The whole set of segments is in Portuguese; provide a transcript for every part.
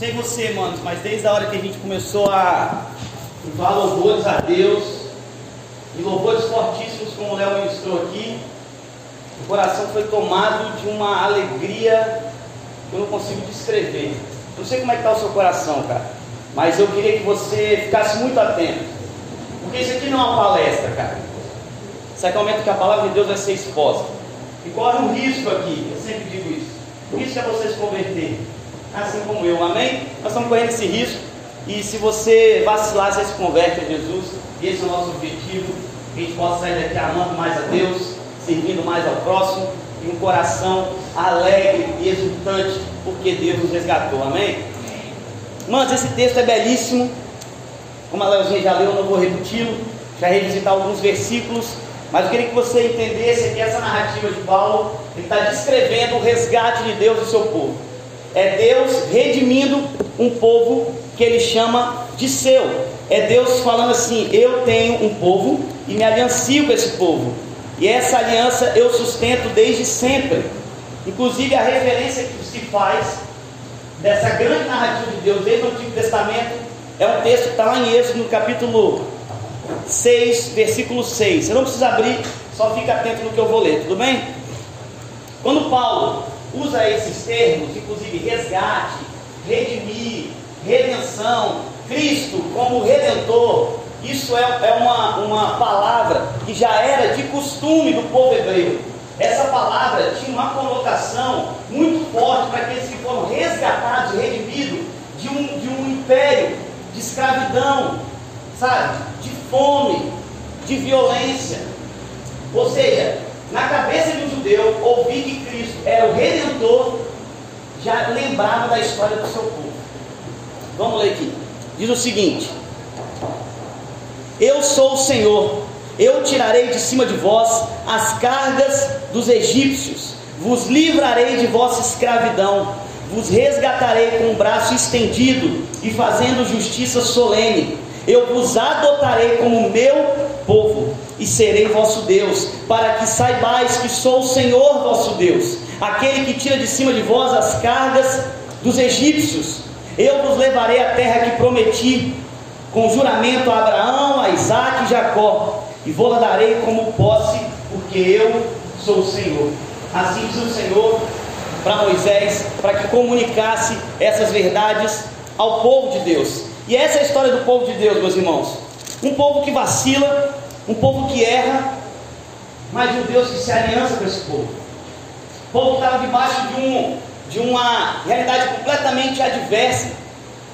sei você, manos, mas desde a hora que a gente começou a levar louvores a Deus, e louvores fortíssimos, como o Léo ministrou aqui, o coração foi tomado de uma alegria que eu não consigo descrever. Não sei como é que está o seu coração, cara, mas eu queria que você ficasse muito atento, porque isso aqui não é uma palestra, cara. Isso aqui é o momento que a palavra de Deus vai ser exposta. E corre um risco aqui, eu sempre digo isso. O risco é você se converter assim como eu, amém? Nós estamos correndo esse risco, e se você vacilar, você se converte a Jesus, esse é o nosso objetivo, que a gente possa sair daqui amando mais a Deus, servindo mais ao próximo, e um coração alegre e exultante, porque Deus nos resgatou, amém? Mas esse texto é belíssimo, como a Leozinha já leu, eu não vou repeti-lo, já revisitar alguns versículos, mas eu queria que você entendesse que essa narrativa de Paulo, está descrevendo o resgate de Deus do seu povo. É Deus redimindo um povo que ele chama de seu. É Deus falando assim: Eu tenho um povo e me aliancio com esse povo. E essa aliança eu sustento desde sempre. Inclusive a referência que se faz dessa grande narrativa de Deus desde o Antigo Testamento é um texto que está lá em Êxodo, no capítulo 6, versículo 6. Você não precisa abrir, só fica atento no que eu vou ler, tudo bem? Quando Paulo usa esses termos, inclusive resgate, redimir, redenção, Cristo como redentor, isso é, é uma, uma palavra que já era de costume do povo hebreu. Essa palavra tinha uma conotação muito forte para aqueles que foram resgatados redimidos de um, de um império de escravidão, sabe? De fome, de violência. Ou seja, na cabeça de um judeu, ouvir que Cristo era o redentor, já lembrava da história do seu povo. Vamos ler aqui. Diz o seguinte: Eu sou o Senhor, eu tirarei de cima de vós as cargas dos egípcios, vos livrarei de vossa escravidão, vos resgatarei com o braço estendido e fazendo justiça solene. Eu vos adotarei como meu povo e serei vosso Deus, para que saibais que sou o Senhor vosso Deus, aquele que tira de cima de vós as cargas dos egípcios. Eu vos levarei à terra que prometi, com juramento a Abraão, a Isaac e Jacó, e vou-la darei como posse, porque eu sou o Senhor. Assim diz o Senhor para Moisés, para que comunicasse essas verdades ao povo de Deus. E essa é a história do povo de Deus, meus irmãos. Um povo que vacila, um povo que erra, mas um Deus que se aliança com esse povo. O povo estava debaixo de, um, de uma realidade completamente adversa.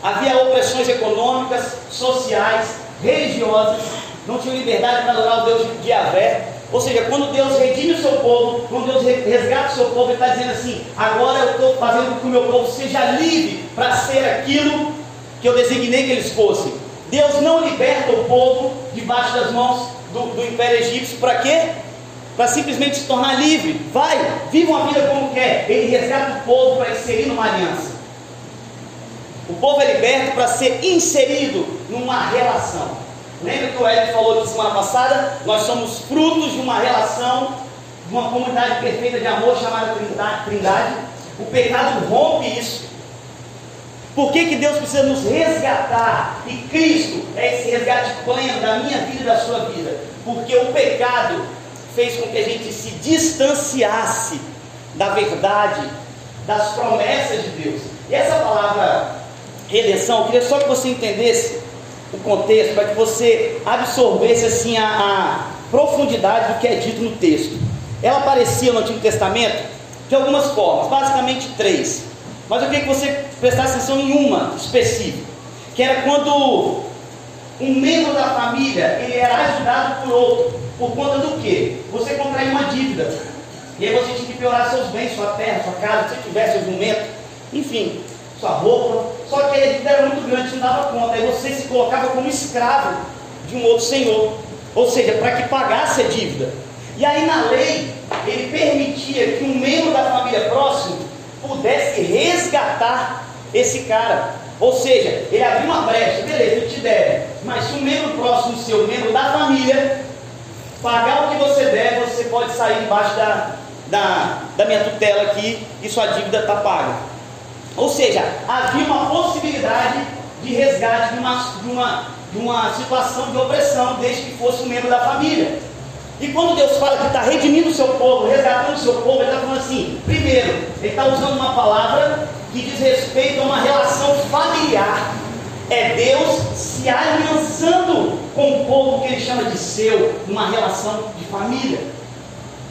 Havia opressões econômicas, sociais, religiosas, não tinham liberdade para adorar o Deus de Yahvé. Ou seja, quando Deus redime o seu povo, quando Deus resgata o seu povo, Ele está dizendo assim: agora eu estou fazendo com que o meu povo seja livre para ser aquilo que eu designei que eles fossem. Deus não liberta o povo debaixo das mãos do, do Império Egípcio para quê? Para simplesmente se tornar livre. Vai, viva uma vida como quer. Ele resgata o povo para inserir numa aliança. O povo é liberto para ser inserido numa relação. Lembra que o Hélio falou aqui semana passada? Nós somos frutos de uma relação, de uma comunidade perfeita de amor chamada Trindade. O pecado rompe isso. Por que, que Deus precisa nos resgatar? E Cristo é esse resgate pleno da minha vida e da sua vida. Porque o pecado fez com que a gente se distanciasse da verdade, das promessas de Deus. E essa palavra redenção, eu queria só que você entendesse o contexto, para que você absorvesse assim a, a profundidade do que é dito no texto. Ela aparecia no Antigo Testamento de algumas formas, basicamente três. Mas eu queria que você prestasse atenção em uma específica, que era quando um membro da família ele era ajudado por outro, por conta do quê? Você contraiu uma dívida. E aí você tinha que piorar seus bens, sua terra, sua casa, se tivesse algum momento, enfim, sua roupa. Só que a dívida era muito grande, não dava conta. Aí você se colocava como escravo de um outro senhor. Ou seja, para que pagasse a dívida. E aí na lei, ele permitia que um membro da família próximo pudesse resgatar esse cara. Ou seja, ele abriu uma brecha, beleza, eu te deve. Mas se um membro próximo seu, membro da família, pagar o que você deve, você pode sair debaixo da, da, da minha tutela aqui e sua dívida está paga. Ou seja, havia uma possibilidade de resgate de uma, de uma, de uma situação de opressão, desde que fosse um membro da família. E quando Deus fala que está redimindo o seu povo, resgatando o seu povo, Ele está falando assim: primeiro, Ele está usando uma palavra que diz respeito a uma relação familiar. É Deus se aliançando com o povo que Ele chama de seu, numa relação de família.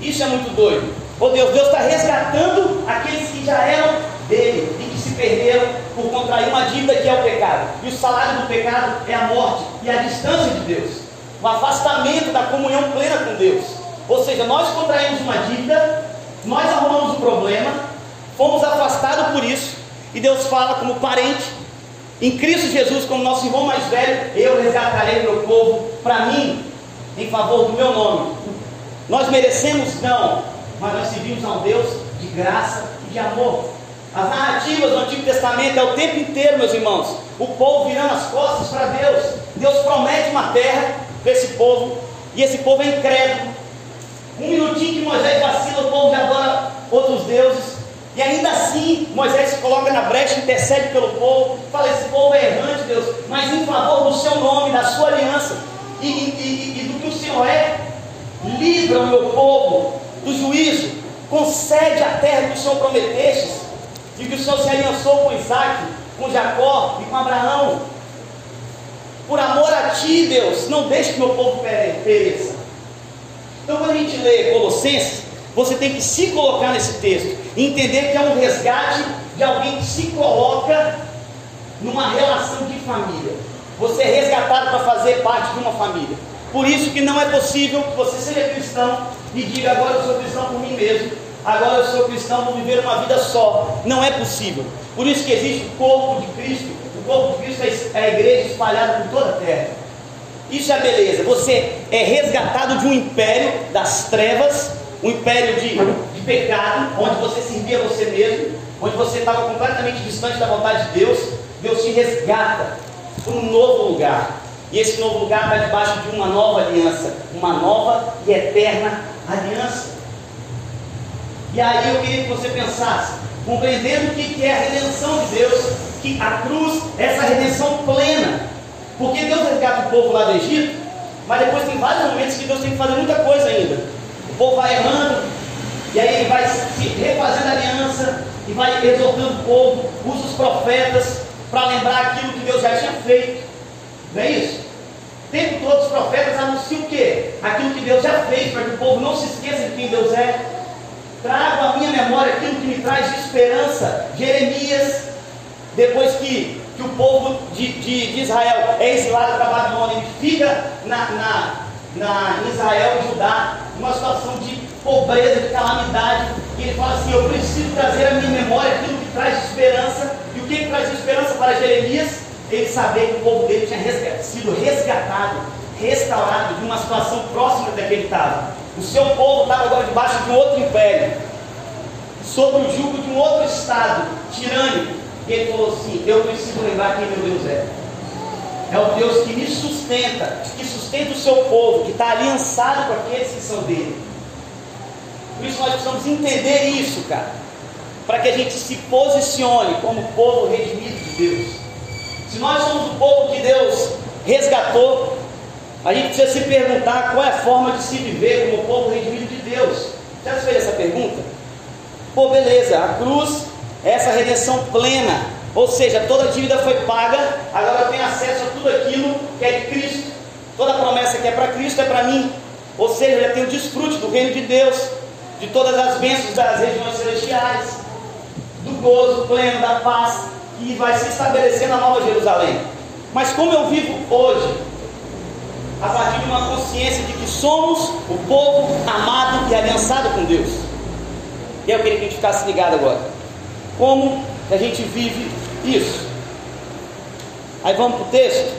Isso é muito doido. Oh Deus, Deus está resgatando aqueles que já eram dele e que se perderam por contrair uma dívida que é o pecado. E o salário do pecado é a morte e a distância de Deus o afastamento da comunhão plena com Deus. Ou seja, nós contraímos uma dívida, nós arrumamos um problema, fomos afastados por isso, e Deus fala como parente, em Cristo Jesus, como nosso irmão mais velho, eu resgatarei meu povo para mim, em favor do meu nome. Nós merecemos não, mas nós servimos a um Deus de graça e de amor. As narrativas do Antigo Testamento é o tempo inteiro, meus irmãos, o povo virando as costas para Deus. Deus promete uma terra, para esse povo, e esse povo é incrédulo. Um minutinho que Moisés vacila, o povo já adora outros deuses, e ainda assim Moisés se coloca na brecha, intercede pelo povo, fala: Esse povo é errante, Deus, mas em favor do seu nome, da sua aliança, e, e, e, e do que o Senhor é, livra o meu povo do juízo, concede a terra que o Senhor prometeste, e que o Senhor se aliançou com Isaac, com Jacó e com Abraão. Por amor a ti, Deus, não deixe que meu povo pereça. Então, quando a gente lê Colossenses, você tem que se colocar nesse texto e entender que é um resgate de alguém que se coloca numa relação de família. Você é resgatado para fazer parte de uma família. Por isso que não é possível que você seja cristão e diga agora eu sou cristão por mim mesmo, agora eu sou cristão por viver uma vida só. Não é possível. Por isso que existe o corpo de Cristo corpo de Cristo é a igreja espalhada por toda a terra. Isso é a beleza. Você é resgatado de um império das trevas, um império de, de pecado, onde você servia você mesmo, onde você estava completamente distante da vontade de Deus. Deus te resgata para um novo lugar. E esse novo lugar está debaixo de uma nova aliança, uma nova e eterna aliança. E aí eu queria que você pensasse, compreendendo o que é a redenção de Deus, que a cruz essa redenção plena. Porque Deus resgata o povo lá do Egito, mas depois tem vários momentos que Deus tem que fazer muita coisa ainda. O povo vai errando, e aí ele vai se refazendo a aliança, e vai exortando o povo, usa os profetas para lembrar aquilo que Deus já tinha feito. Não é isso? O tempo todo os profetas anunciam o quê? Aquilo que Deus já fez, para que o povo não se esqueça de quem Deus é. Trago à minha memória aquilo que me traz de esperança. Jeremias, depois que, que o povo de, de, de Israel é exilado para Babilônia, ele fica na, na, na, Israel Judá, numa situação de pobreza, de calamidade, e ele fala assim: Eu preciso trazer à minha memória aquilo que traz esperança. E o que, que traz esperança para Jeremias? Ele saber que o povo dele tinha resgatado, sido resgatado, restaurado de uma situação próxima da que ele estava. O seu povo estava agora debaixo de um outro império, sob o jugo de um outro estado tirânico. E ele falou assim: Eu preciso lembrar quem meu Deus é. É o Deus que me sustenta, que sustenta o seu povo, que está aliançado com aqueles que são dele. Por isso nós precisamos entender isso, cara. Para que a gente se posicione como povo redimido de Deus. Se nós somos o povo que Deus resgatou, a gente precisa se perguntar qual é a forma de se viver como povo redimido de Deus. Já se fez essa pergunta? Pô, beleza, a cruz essa redenção plena, ou seja, toda a dívida foi paga, agora eu tenho acesso a tudo aquilo que é de Cristo, toda promessa que é para Cristo é para mim, ou seja, eu já tenho desfrute do reino de Deus, de todas as bênçãos das regiões celestiais, do gozo pleno, da paz, que vai se estabelecer na Nova Jerusalém. Mas como eu vivo hoje, a partir de uma consciência de que somos o povo amado e aliançado com Deus. E eu queria que a gente ficasse ligado agora. Como a gente vive isso? Aí vamos para o texto.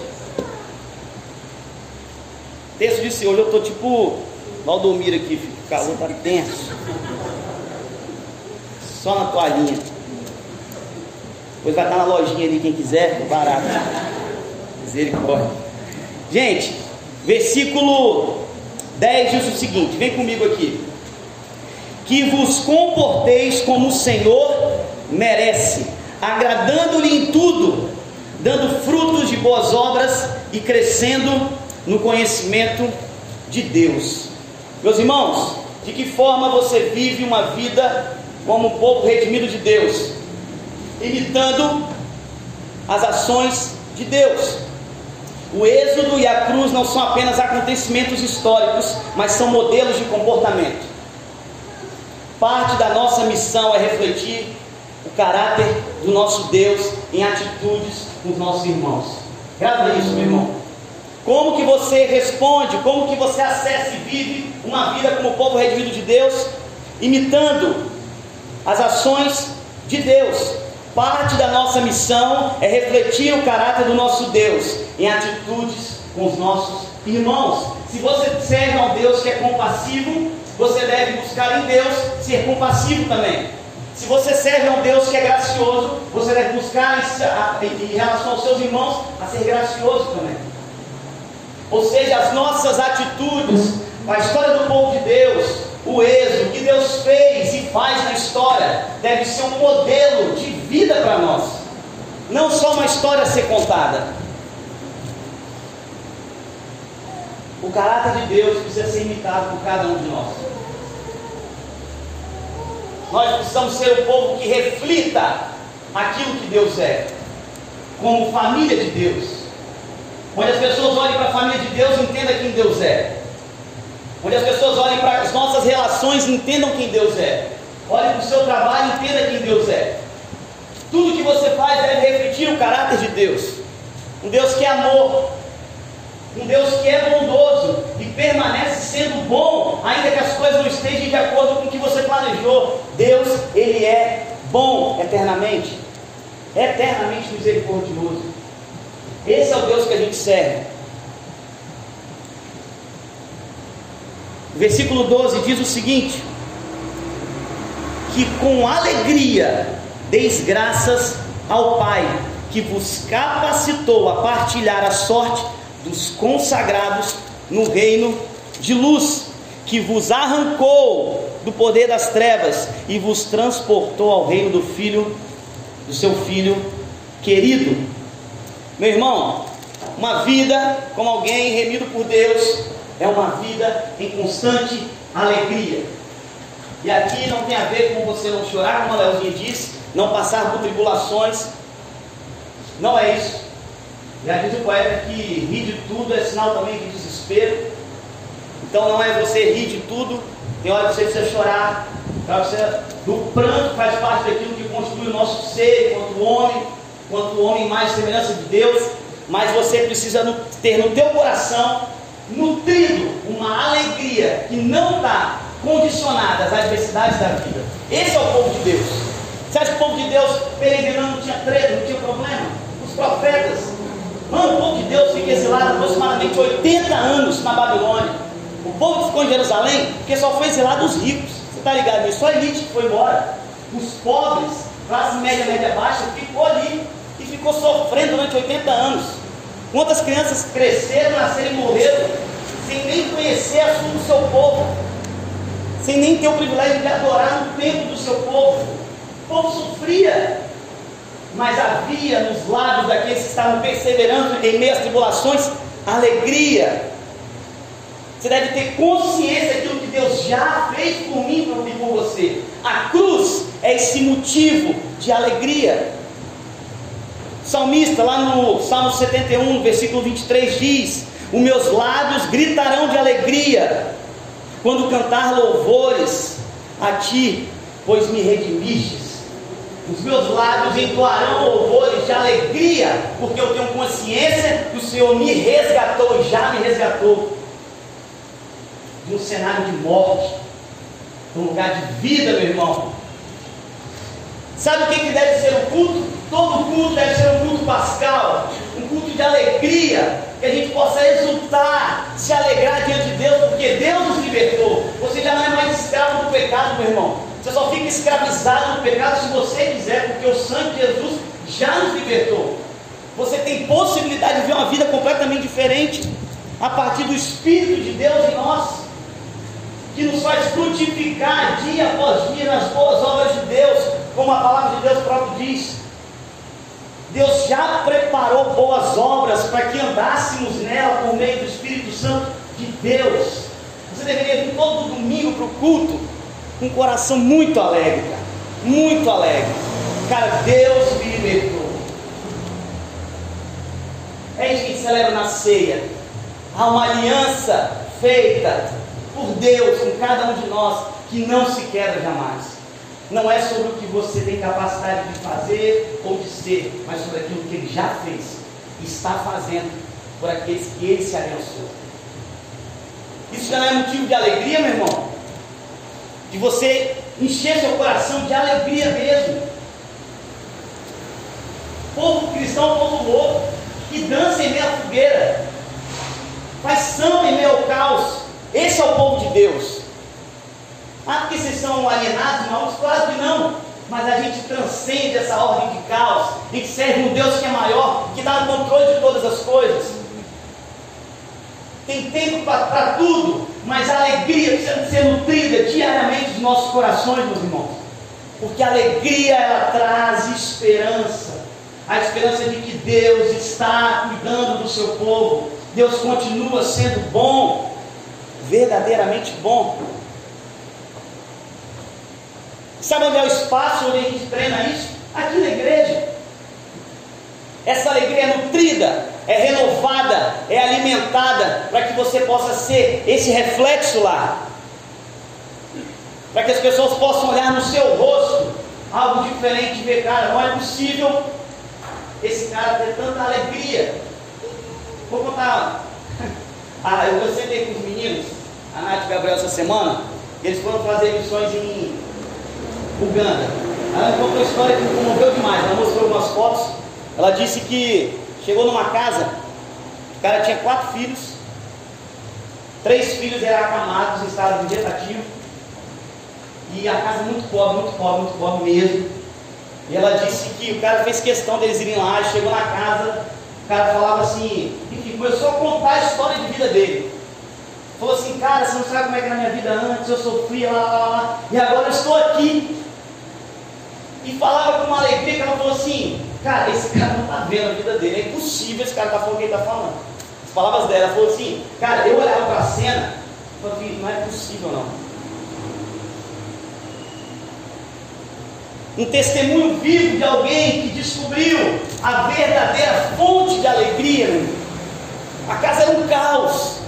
O texto disse: Hoje eu estou tipo Valdomiro aqui, filho. o calor está tenso. Só na toalhinha. Depois vai estar na lojinha ali, quem quiser, barato. Misericórdia. Gente, versículo 10 diz o seguinte: vem comigo aqui. Que vos comporteis como o Senhor merece, agradando-lhe em tudo, dando frutos de boas obras e crescendo no conhecimento de Deus. Meus irmãos, de que forma você vive uma vida como um povo redimido de Deus? Imitando as ações de Deus. O Êxodo e a cruz não são apenas acontecimentos históricos, mas são modelos de comportamento. Parte da nossa missão é refletir o caráter do nosso Deus em atitudes com os nossos irmãos. Grava isso, meu irmão. Como que você responde, como que você acessa e vive uma vida como povo redimido de Deus, imitando as ações de Deus. Parte da nossa missão é refletir o caráter do nosso Deus em atitudes com os nossos irmãos. Se você serve a um Deus que é compassivo, você deve buscar em Deus ser compassivo também. Se você serve a um Deus que é gracioso, você deve buscar em relação aos seus irmãos a ser gracioso também. Ou seja, as nossas atitudes, a história do povo de Deus, o êxodo, que Deus fez e faz na história, deve ser um modelo de vida para nós. Não só uma história a ser contada. O caráter de Deus precisa ser imitado por cada um de nós. Nós precisamos ser o povo que reflita aquilo que Deus é, como família de Deus. Onde as pessoas olhem para a família de Deus e entendam quem Deus é onde as pessoas olhem para as nossas relações e entendam quem Deus é. Olhem para o seu trabalho e entenda quem Deus é. Tudo que você faz deve refletir o caráter de Deus. Um Deus que é amor, um Deus que é bondoso permanece sendo bom, ainda que as coisas não estejam de acordo com o que você planejou. Deus, Ele é bom eternamente, eternamente misericordioso. Esse é o Deus que a gente serve. versículo 12 diz o seguinte: que com alegria deis graças ao Pai, que vos capacitou a partilhar a sorte dos consagrados no reino de luz, que vos arrancou do poder das trevas e vos transportou ao reino do Filho, do seu Filho querido. Meu irmão, uma vida como alguém remido por Deus, é uma vida em constante alegria. E aqui não tem a ver com você não chorar, como a Leozinha disse, não passar por tribulações. Não é isso. Já diz o poeta que rir de tudo é sinal também de desespero. Então não é você rir de tudo, tem hora que você precisa chorar. Você, do pranto faz parte daquilo que constitui o nosso ser, enquanto homem, enquanto homem mais semelhança de Deus. Mas você precisa ter no teu coração nutrindo uma alegria que não está condicionada às adversidades da vida. Esse é o povo de Deus. Você acha que o povo de Deus peregrinando não tinha treta, não tinha problema? Os profetas. Mano, o povo de Exilado aproximadamente 80 anos na Babilônia. O povo ficou em Jerusalém, porque só foi exilado os ricos. Você está ligado nisso? Só a elite que foi embora. Os pobres, classe média, média baixa, ficou ali e ficou sofrendo durante 80 anos. Quantas crianças cresceram, nasceram e morreram sem nem conhecer a sua do seu povo, sem nem ter o privilégio de adorar no templo do seu povo? O povo sofria, mas havia nos lábios daqueles que estavam perseverando em meio às tribulações alegria. Você deve ter consciência daquilo que Deus já fez por mim e por você. A cruz é esse motivo de alegria salmista, lá no Salmo 71, versículo 23, diz: Os meus lábios gritarão de alegria quando cantar louvores a ti, pois me redimistes. Os meus lábios entoarão louvores de alegria, porque eu tenho consciência que o Senhor me resgatou e já me resgatou de um cenário de morte, de um lugar de vida, meu irmão. Sabe o que, que deve ser o culto? Todo culto deve ser um culto pascal, um culto de alegria, que a gente possa exultar, se alegrar diante de Deus, porque Deus nos libertou. Você já não é mais escravo do pecado, meu irmão. Você só fica escravizado no pecado se você quiser, porque o sangue de Jesus já nos libertou. Você tem possibilidade de viver uma vida completamente diferente a partir do Espírito de Deus em nós, que nos faz frutificar dia após dia nas boas obras de Deus, como a palavra de Deus próprio diz. Deus já preparou boas obras para que andássemos nela por meio do Espírito Santo de Deus. Você deveria vir todo domingo para o culto um coração muito alegre, cara. Muito alegre. Cara, Deus me libertou. É isso que celebra na ceia. Há uma aliança feita por Deus com cada um de nós que não se quebra jamais. Não é sobre o que você tem capacidade de fazer ou de ser, mas sobre aquilo que ele já fez e está fazendo por aqueles que ele se abençoou. Isso já não é motivo de alegria, meu irmão? De você encher seu coração de alegria mesmo. Povo cristão, povo louco, que dança em meio fogueira, faz samba em meio ao caos. Esse é o povo de Deus. Ah, porque vocês são alienados, irmãos? Claro que não. Mas a gente transcende essa ordem de caos. A gente serve um Deus que é maior, que dá o controle de todas as coisas. Tem tempo para tudo, mas a alegria precisa ser nutrida diariamente nos nossos corações, meus irmãos. Porque a alegria ela traz esperança. A esperança de que Deus está cuidando do seu povo. Deus continua sendo bom, verdadeiramente bom. Sabe onde é o espaço onde a gente treina isso? Aqui na igreja. Essa alegria é nutrida, é renovada, é alimentada, para que você possa ser esse reflexo lá. Para que as pessoas possam olhar no seu rosto algo diferente e ver, cara, não é possível esse cara ter tanta alegria. Vou contar. Ah, eu sentei com os meninos, a Nath e o Gabriel, essa semana, eles foram fazer missões em Uganda. Ela contou uma história que me comoveu demais. Ela mostrou algumas fotos. Ela disse que chegou numa casa, o cara tinha quatro filhos, três filhos eram acamados em estado vegetativo, e a casa muito pobre, muito pobre, muito pobre mesmo. E ela disse que o cara fez questão deles irem lá, chegou na casa, o cara falava assim, enfim, começou a contar a história de vida dele. Falou assim, cara, você não sabe como é que era a minha vida antes, eu sofria lá, lá, lá, e agora eu estou aqui e falava com uma alegria que ela falou assim, cara, esse cara não está vendo a vida dele, é impossível esse cara tá falando o que ele está falando. As palavras dela, ela falou assim, cara, eu olhava para a cena, e falei, não é possível não. um testemunho vivo de alguém que descobriu a verdadeira fonte de alegria. A casa era um caos,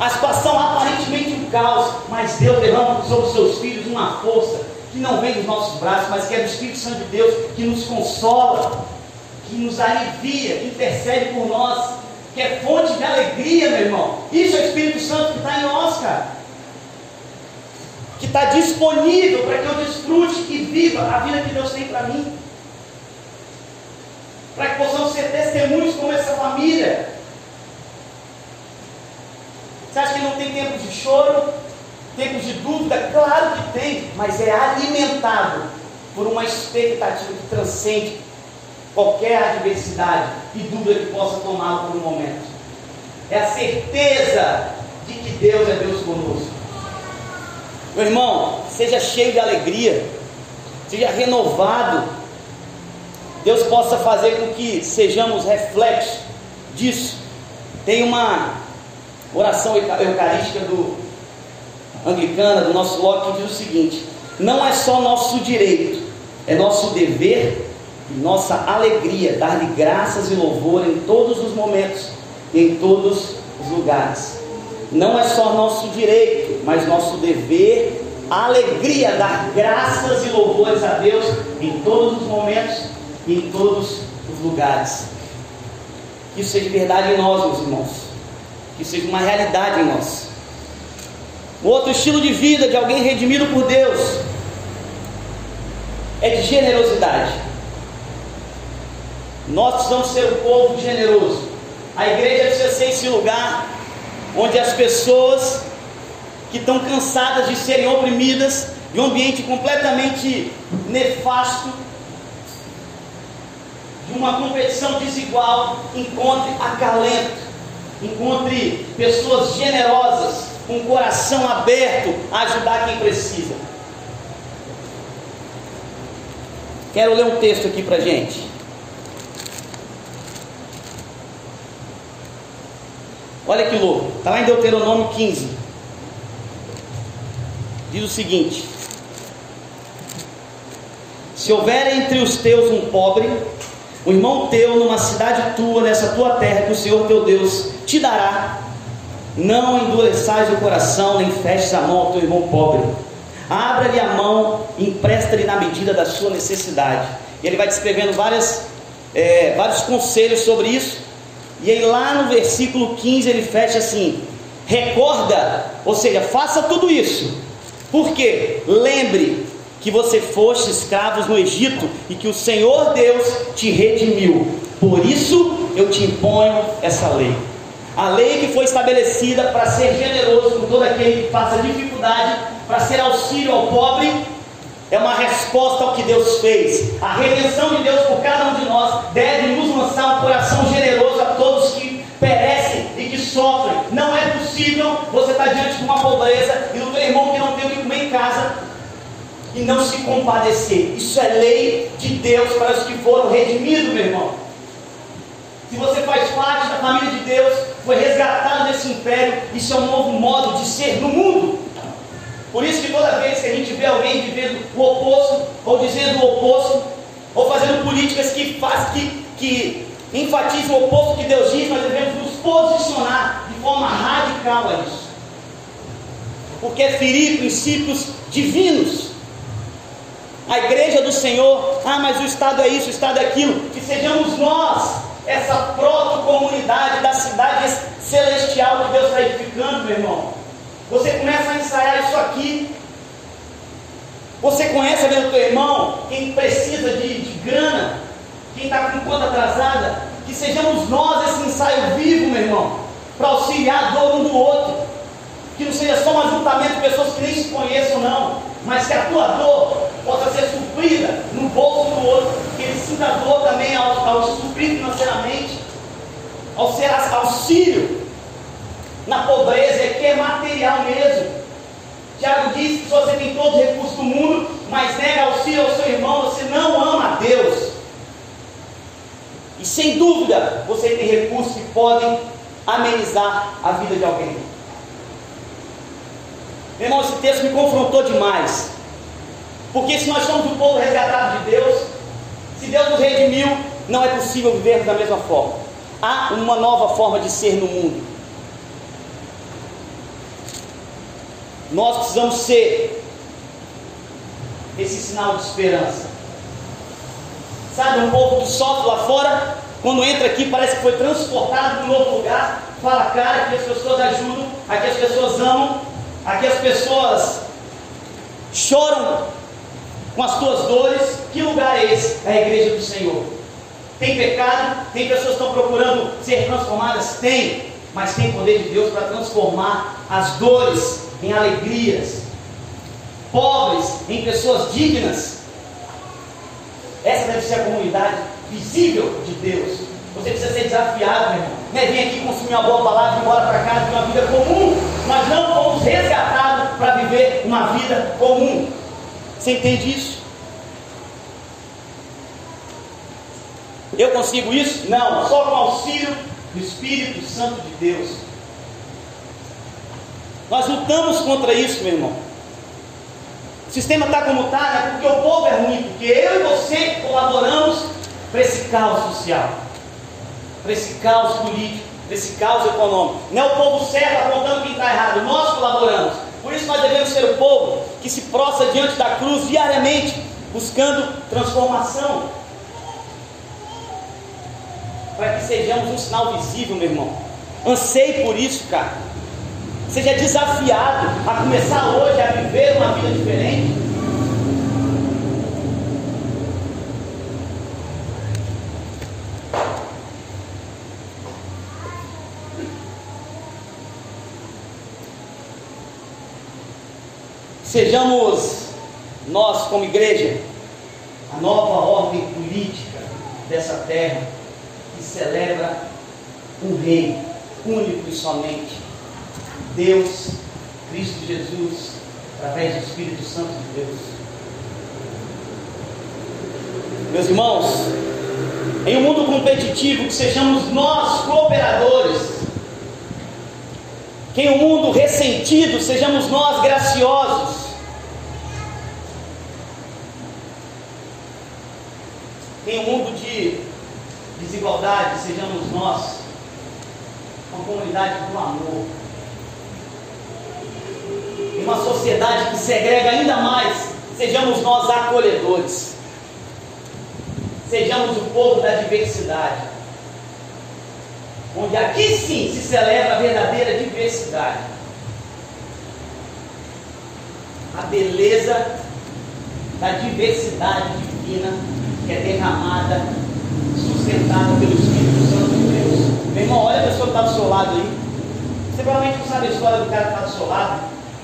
a situação aparentemente um caos, mas Deus derrama sobre os seus filhos uma força que não vem dos nossos braços, mas que é do Espírito Santo de Deus, que nos consola, que nos alivia, que intercede por nós, que é fonte de alegria, meu irmão. Isso é o Espírito Santo que está em nós, cara. Que está disponível para que eu desfrute e viva a vida que Deus tem para mim. Para que possamos ser testemunhos como essa família. Você acha que não tem tempo de choro? Tempos de dúvida, claro que tem, mas é alimentado por uma expectativa que transcende qualquer adversidade e dúvida que possa tomá-lo por um momento. É a certeza de que Deus é Deus conosco. Meu irmão, seja cheio de alegria, seja renovado. Deus possa fazer com que sejamos reflexos disso. Tem uma oração eucarística do anglicana, do nosso bloco, que diz o seguinte: não é só nosso direito, é nosso dever e nossa alegria dar-lhe graças e louvor em todos os momentos e em todos os lugares. Não é só nosso direito, mas nosso dever, alegria dar graças e louvores a Deus em todos os momentos e em todos os lugares. Que isso seja verdade em nós, meus irmãos. Que isso seja uma realidade em nós. Outro estilo de vida de alguém redimido por Deus é de generosidade. Nós precisamos ser um povo generoso. A igreja precisa ser esse lugar onde as pessoas que estão cansadas de serem oprimidas, de um ambiente completamente nefasto, de uma competição desigual, encontre acalento, encontre pessoas generosas com o coração aberto a ajudar quem precisa. Quero ler um texto aqui para gente. Olha que louco, está lá em Deuteronômio 15. Diz o seguinte: Se houver entre os teus um pobre, um irmão teu numa cidade tua, nessa tua terra, que o Senhor teu Deus te dará, não endureçais o coração, nem feches a mão ao teu irmão pobre. Abra-lhe a mão, empresta-lhe na medida da sua necessidade. Ele vai descrevendo várias, é, vários conselhos sobre isso. E aí lá no versículo 15 ele fecha assim: recorda, ou seja, faça tudo isso. Porque lembre que você foste escravos no Egito e que o Senhor Deus te redimiu. Por isso eu te imponho essa lei. A lei que foi estabelecida para ser generoso com todo aquele que passa dificuldade, para ser auxílio ao pobre, é uma resposta ao que Deus fez. A redenção de Deus por cada um de nós deve nos lançar um coração generoso a todos que perecem e que sofrem. Não é possível você estar diante de uma pobreza e do teu irmão que não tem o que comer em casa e não se compadecer. Isso é lei de Deus para os que foram redimidos, meu irmão. Se você faz parte da família de Deus, foi resgatado desse império, isso é um novo modo de ser no mundo. Por isso que toda vez que a gente vê alguém vivendo o oposto, ou dizendo o oposto, ou fazendo políticas que faz, que, que enfatizam o oposto que Deus diz, nós devemos nos posicionar de forma radical a isso. Porque é ferir princípios divinos. A igreja do Senhor, ah, mas o Estado é isso, o Estado é aquilo. Que sejamos nós, essa proto-comunidade da cidade celestial que Deus está edificando, meu irmão. Você começa a ensaiar isso aqui. Você conhece ali o teu irmão, quem precisa de, de grana, quem está com conta atrasada, que sejamos nós esse ensaio vivo, meu irmão, para auxiliar a dor um do outro. Que não seja só um ajuntamento de pessoas que nem se conheçam, não, mas que a tua dor possa ser no bolso do outro, que ele sinta dor também ao, ao suprir financeiramente, ao ser auxílio na pobreza, é que é material mesmo. Tiago diz que se você tem todos os recursos do mundo, mas nega auxílio ao seu irmão, você não ama a Deus. E sem dúvida, você tem recursos que podem amenizar a vida de alguém. Meu irmão, esse texto me confrontou demais. Porque se nós somos o povo resgatado de Deus, se Deus nos redimiu, não é possível viver da mesma forma. Há uma nova forma de ser no mundo. Nós precisamos ser esse sinal de esperança. Sabe, um povo que sofre lá fora, quando entra aqui, parece que foi transportado para um novo lugar. Fala, cara, aqui as pessoas ajudam, aqui as pessoas amam, aqui as pessoas choram com as tuas dores. Que lugar é esse? É a igreja do Senhor. Tem pecado, tem pessoas que estão procurando ser transformadas? Tem, mas tem poder de Deus para transformar as dores em alegrias, pobres em pessoas dignas. Essa deve ser a comunidade visível de Deus. Você precisa ser desafiado, meu irmão. Não é vir aqui consumir uma boa palavra e ir embora para casa de uma vida comum. Nós não fomos resgatados para viver uma vida comum. Você entende isso? Eu consigo isso? Não, só com auxílio do Espírito Santo de Deus. Nós lutamos contra isso, meu irmão. O sistema está como está, né? porque o povo é ruim, porque eu e você colaboramos para esse caos social, para esse caos político, para esse caos econômico. Não é o povo certo apontando quem está errado, nós colaboramos. Por isso nós devemos ser o povo que se prostra diante da cruz diariamente, buscando transformação. Para que sejamos um sinal visível, meu irmão. Ansei por isso, cara. Seja desafiado a começar hoje a viver uma vida diferente. Sejamos nós, como igreja, a nova ordem política dessa terra que celebra um rei único e somente Deus, Cristo Jesus, através do Espírito Santo de Deus. Meus irmãos, em um mundo competitivo, que sejamos nós cooperadores Quem o mundo ressentido, sejamos nós graciosos. Em um mundo de desigualdade, sejamos nós uma comunidade do amor. Em uma sociedade que segrega ainda mais, sejamos nós acolhedores. Sejamos o povo da diversidade. Onde aqui sim se celebra a verdadeira diversidade. A beleza da diversidade divina que é derramada, sustentada pelo Espírito Santo de Deus. Meu irmão, olha a pessoa que está do seu lado aí. Você provavelmente não sabe a história do cara que está do seu lado,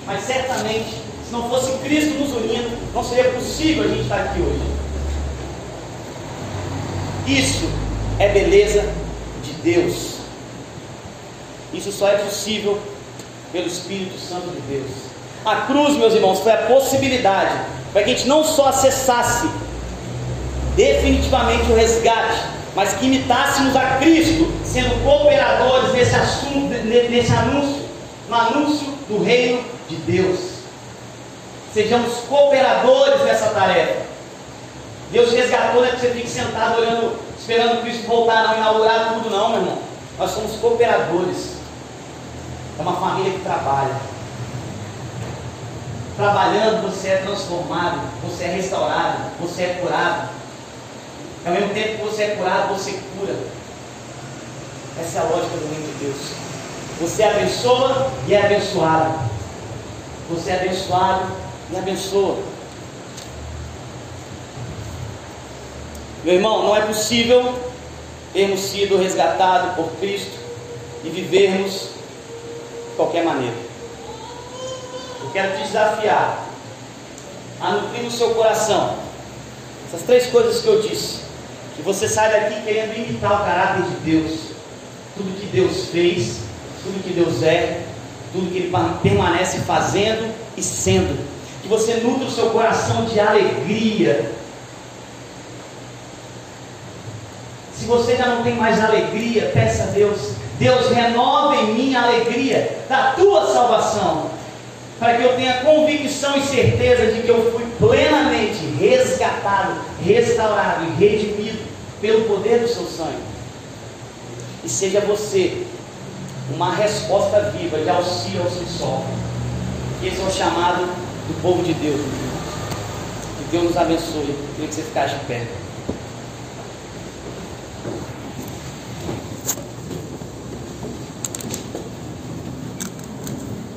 mas certamente, se não fosse Cristo nos unindo, não seria possível a gente estar aqui hoje. Isso é beleza de Deus. Isso só é possível pelo Espírito Santo de Deus. A cruz, meus irmãos, foi a possibilidade para que a gente não só acessasse definitivamente o resgate, mas que imitássemos a Cristo, sendo cooperadores nesse assunto, nesse anúncio, no anúncio do reino de Deus. Sejamos cooperadores nessa tarefa. Deus resgatou, não é que você fique sentado olhando, esperando Cristo voltar, não, inaugurar tudo, não, meu irmão. Nós somos cooperadores. É uma família que trabalha. Trabalhando, você é transformado, você é restaurado, você é curado. Ao mesmo tempo que você é curado, você cura. Essa é a lógica do reino de Deus. Você abençoa e é abençoado. Você é abençoado e abençoa. Meu irmão, não é possível termos sido resgatados por Cristo e vivermos de qualquer maneira. Eu quero te desafiar a nutrir no seu coração essas três coisas que eu disse. Que você sai daqui querendo imitar o caráter de Deus. Tudo que Deus fez, tudo que Deus é, tudo que Ele permanece fazendo e sendo. Que você nutre o seu coração de alegria. Se você já não tem mais alegria, peça a Deus. Deus renova em mim a alegria da tua salvação para que eu tenha convicção e certeza de que eu fui plenamente resgatado, restaurado e redimido pelo poder do seu sangue. E seja você uma resposta viva de auxílio aos que sofrem. Esse é o chamado do povo de Deus. Que Deus nos abençoe. Queria que você ficasse de pé.